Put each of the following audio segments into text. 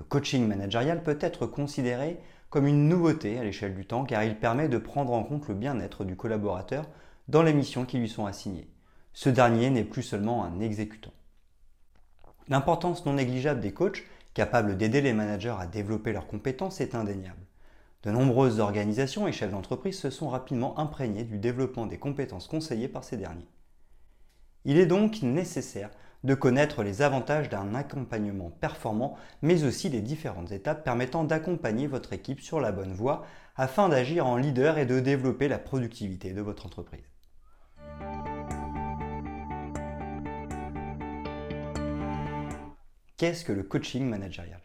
Le coaching managérial peut être considéré comme une nouveauté à l'échelle du temps car il permet de prendre en compte le bien-être du collaborateur dans les missions qui lui sont assignées. Ce dernier n'est plus seulement un exécutant. L'importance non négligeable des coachs capables d'aider les managers à développer leurs compétences est indéniable. De nombreuses organisations et chefs d'entreprise se sont rapidement imprégnés du développement des compétences conseillées par ces derniers. Il est donc nécessaire de connaître les avantages d'un accompagnement performant, mais aussi les différentes étapes permettant d'accompagner votre équipe sur la bonne voie afin d'agir en leader et de développer la productivité de votre entreprise. Qu'est-ce que le coaching managérial?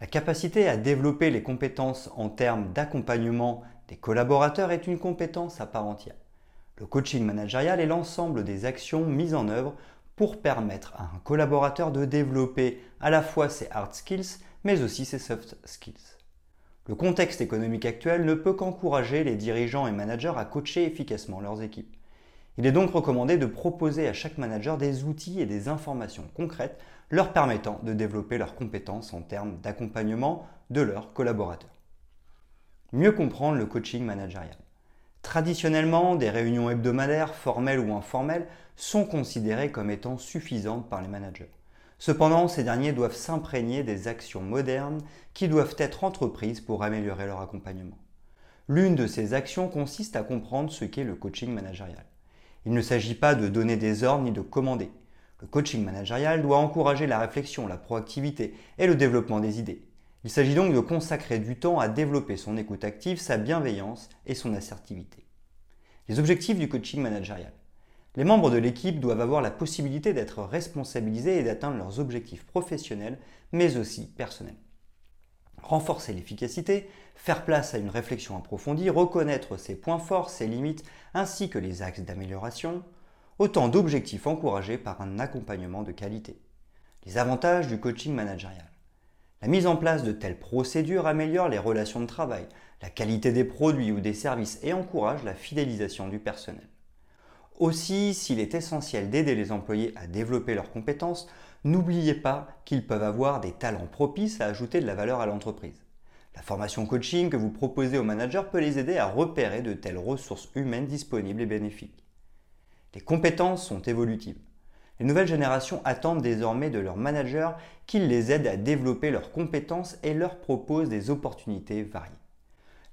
La capacité à développer les compétences en termes d'accompagnement des collaborateurs est une compétence à part entière. Le coaching managérial est l'ensemble des actions mises en œuvre pour permettre à un collaborateur de développer à la fois ses hard skills mais aussi ses soft skills. Le contexte économique actuel ne peut qu'encourager les dirigeants et managers à coacher efficacement leurs équipes. Il est donc recommandé de proposer à chaque manager des outils et des informations concrètes leur permettant de développer leurs compétences en termes d'accompagnement de leurs collaborateurs. Mieux comprendre le coaching managérial. Traditionnellement, des réunions hebdomadaires, formelles ou informelles, sont considérées comme étant suffisantes par les managers. Cependant, ces derniers doivent s'imprégner des actions modernes qui doivent être entreprises pour améliorer leur accompagnement. L'une de ces actions consiste à comprendre ce qu'est le coaching managérial. Il ne s'agit pas de donner des ordres ni de commander. Le coaching managérial doit encourager la réflexion, la proactivité et le développement des idées. Il s'agit donc de consacrer du temps à développer son écoute active, sa bienveillance et son assertivité. Les objectifs du coaching managérial. Les membres de l'équipe doivent avoir la possibilité d'être responsabilisés et d'atteindre leurs objectifs professionnels, mais aussi personnels. Renforcer l'efficacité, faire place à une réflexion approfondie, reconnaître ses points forts, ses limites, ainsi que les axes d'amélioration, autant d'objectifs encouragés par un accompagnement de qualité. Les avantages du coaching managérial. La mise en place de telles procédures améliore les relations de travail, la qualité des produits ou des services et encourage la fidélisation du personnel. Aussi, s'il est essentiel d'aider les employés à développer leurs compétences, n'oubliez pas qu'ils peuvent avoir des talents propices à ajouter de la valeur à l'entreprise. La formation coaching que vous proposez aux managers peut les aider à repérer de telles ressources humaines disponibles et bénéfiques. Les compétences sont évolutives. Les nouvelles générations attendent désormais de leurs managers qu'ils les aident à développer leurs compétences et leur proposent des opportunités variées.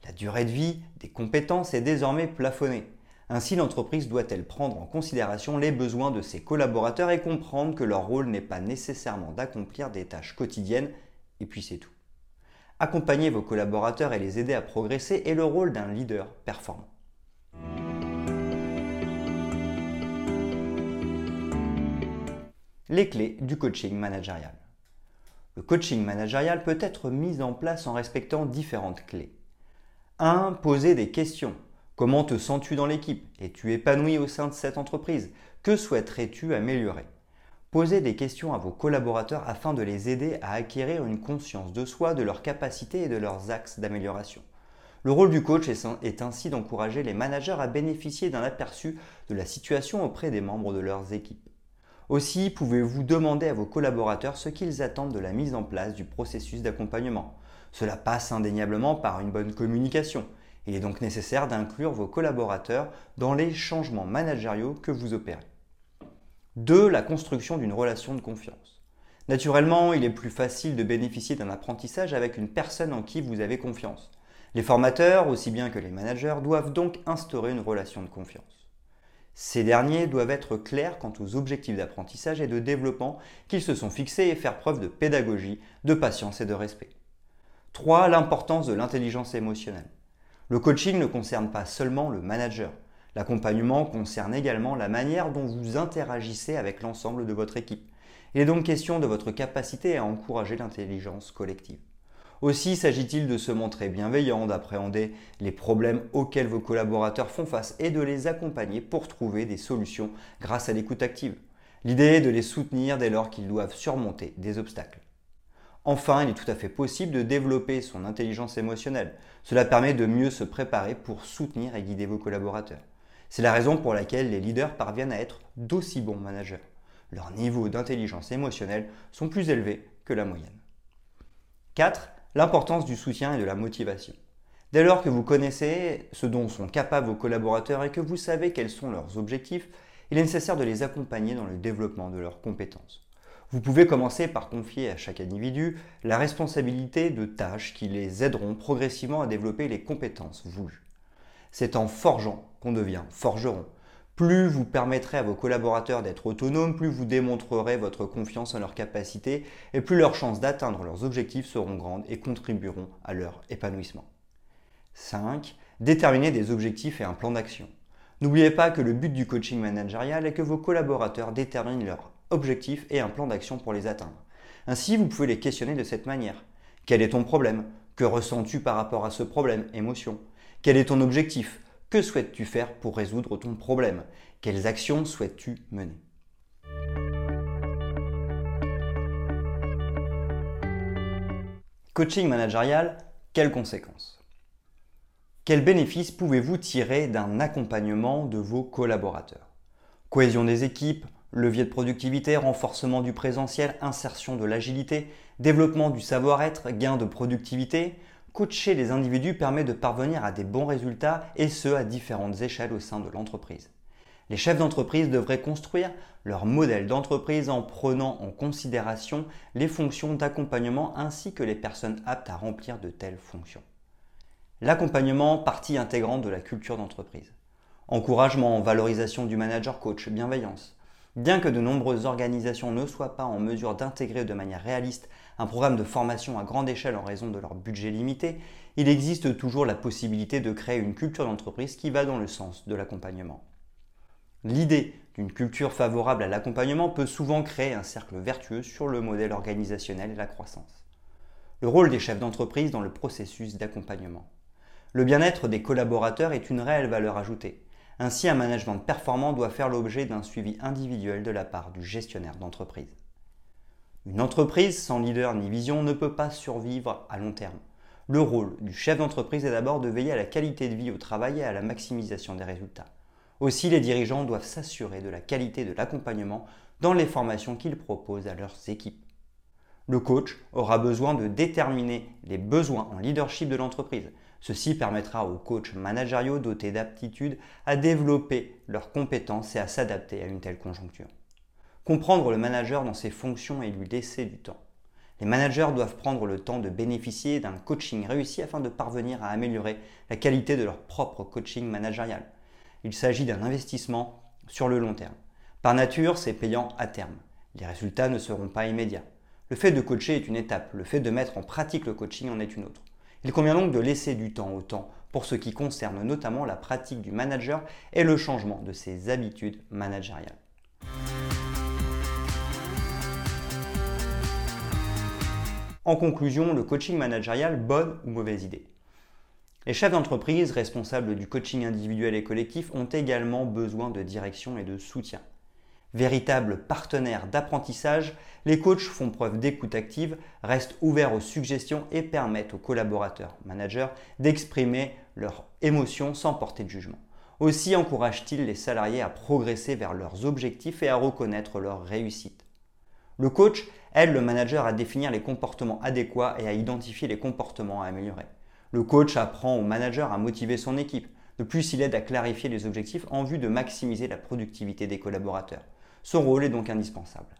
La durée de vie des compétences est désormais plafonnée. Ainsi, l'entreprise doit-elle prendre en considération les besoins de ses collaborateurs et comprendre que leur rôle n'est pas nécessairement d'accomplir des tâches quotidiennes, et puis c'est tout. Accompagner vos collaborateurs et les aider à progresser est le rôle d'un leader performant. Les clés du coaching managérial. Le coaching managérial peut être mis en place en respectant différentes clés. 1. Poser des questions. Comment te sens-tu dans l'équipe? Es-tu épanoui au sein de cette entreprise? Que souhaiterais-tu améliorer? Posez des questions à vos collaborateurs afin de les aider à acquérir une conscience de soi, de leurs capacités et de leurs axes d'amélioration. Le rôle du coach est ainsi d'encourager les managers à bénéficier d'un aperçu de la situation auprès des membres de leurs équipes. Aussi, pouvez-vous demander à vos collaborateurs ce qu'ils attendent de la mise en place du processus d'accompagnement. Cela passe indéniablement par une bonne communication. Il est donc nécessaire d'inclure vos collaborateurs dans les changements managériaux que vous opérez. 2. La construction d'une relation de confiance. Naturellement, il est plus facile de bénéficier d'un apprentissage avec une personne en qui vous avez confiance. Les formateurs, aussi bien que les managers, doivent donc instaurer une relation de confiance. Ces derniers doivent être clairs quant aux objectifs d'apprentissage et de développement qu'ils se sont fixés et faire preuve de pédagogie, de patience et de respect. 3. L'importance de l'intelligence émotionnelle. Le coaching ne concerne pas seulement le manager. L'accompagnement concerne également la manière dont vous interagissez avec l'ensemble de votre équipe. Il est donc question de votre capacité à encourager l'intelligence collective. Aussi s'agit-il de se montrer bienveillant, d'appréhender les problèmes auxquels vos collaborateurs font face et de les accompagner pour trouver des solutions grâce à l'écoute active. L'idée est de les soutenir dès lors qu'ils doivent surmonter des obstacles. Enfin, il est tout à fait possible de développer son intelligence émotionnelle. Cela permet de mieux se préparer pour soutenir et guider vos collaborateurs. C'est la raison pour laquelle les leaders parviennent à être d'aussi bons managers. Leurs niveaux d'intelligence émotionnelle sont plus élevés que la moyenne. 4. L'importance du soutien et de la motivation. Dès lors que vous connaissez ce dont sont capables vos collaborateurs et que vous savez quels sont leurs objectifs, il est nécessaire de les accompagner dans le développement de leurs compétences. Vous pouvez commencer par confier à chaque individu la responsabilité de tâches qui les aideront progressivement à développer les compétences voulues. C'est en forgeant qu'on devient forgeron. Plus vous permettrez à vos collaborateurs d'être autonomes, plus vous démontrerez votre confiance en leurs capacités et plus leurs chances d'atteindre leurs objectifs seront grandes et contribueront à leur épanouissement. 5. Déterminer des objectifs et un plan d'action. N'oubliez pas que le but du coaching managérial est que vos collaborateurs déterminent leurs objectifs et un plan d'action pour les atteindre. Ainsi, vous pouvez les questionner de cette manière. Quel est ton problème? Que ressens-tu par rapport à ce problème? Émotion. Quel est ton objectif? Que souhaites-tu faire pour résoudre ton problème? Quelles actions souhaites-tu mener? Coaching managérial, quelles conséquences? Quels bénéfices pouvez-vous tirer d'un accompagnement de vos collaborateurs? Cohésion des équipes, levier de productivité, renforcement du présentiel, insertion de l'agilité, développement du savoir-être, gain de productivité? Coacher les individus permet de parvenir à des bons résultats et ce à différentes échelles au sein de l'entreprise. Les chefs d'entreprise devraient construire leur modèle d'entreprise en prenant en considération les fonctions d'accompagnement ainsi que les personnes aptes à remplir de telles fonctions. L'accompagnement, partie intégrante de la culture d'entreprise. Encouragement, valorisation du manager coach, bienveillance. Bien que de nombreuses organisations ne soient pas en mesure d'intégrer de manière réaliste un programme de formation à grande échelle en raison de leur budget limité, il existe toujours la possibilité de créer une culture d'entreprise qui va dans le sens de l'accompagnement. L'idée d'une culture favorable à l'accompagnement peut souvent créer un cercle vertueux sur le modèle organisationnel et la croissance. Le rôle des chefs d'entreprise dans le processus d'accompagnement. Le bien-être des collaborateurs est une réelle valeur ajoutée. Ainsi, un management performant doit faire l'objet d'un suivi individuel de la part du gestionnaire d'entreprise. Une entreprise sans leader ni vision ne peut pas survivre à long terme. Le rôle du chef d'entreprise est d'abord de veiller à la qualité de vie au travail et à la maximisation des résultats. Aussi, les dirigeants doivent s'assurer de la qualité de l'accompagnement dans les formations qu'ils proposent à leurs équipes. Le coach aura besoin de déterminer les besoins en leadership de l'entreprise, Ceci permettra aux coachs managériaux dotés d'aptitudes à développer leurs compétences et à s'adapter à une telle conjoncture. Comprendre le manager dans ses fonctions et lui laisser du temps. Les managers doivent prendre le temps de bénéficier d'un coaching réussi afin de parvenir à améliorer la qualité de leur propre coaching managérial. Il s'agit d'un investissement sur le long terme. Par nature, c'est payant à terme. Les résultats ne seront pas immédiats. Le fait de coacher est une étape, le fait de mettre en pratique le coaching en est une autre. Il convient donc de laisser du temps au temps pour ce qui concerne notamment la pratique du manager et le changement de ses habitudes managériales? En conclusion, le coaching managérial, bonne ou mauvaise idée? Les chefs d'entreprise responsables du coaching individuel et collectif ont également besoin de direction et de soutien. Véritables partenaires d'apprentissage, les coachs font preuve d'écoute active, restent ouverts aux suggestions et permettent aux collaborateurs, managers, d'exprimer leurs émotions sans porter de jugement. Aussi encouragent-ils les salariés à progresser vers leurs objectifs et à reconnaître leur réussite. Le coach aide le manager à définir les comportements adéquats et à identifier les comportements à améliorer. Le coach apprend au manager à motiver son équipe. De plus, il aide à clarifier les objectifs en vue de maximiser la productivité des collaborateurs. Son rôle est donc indispensable.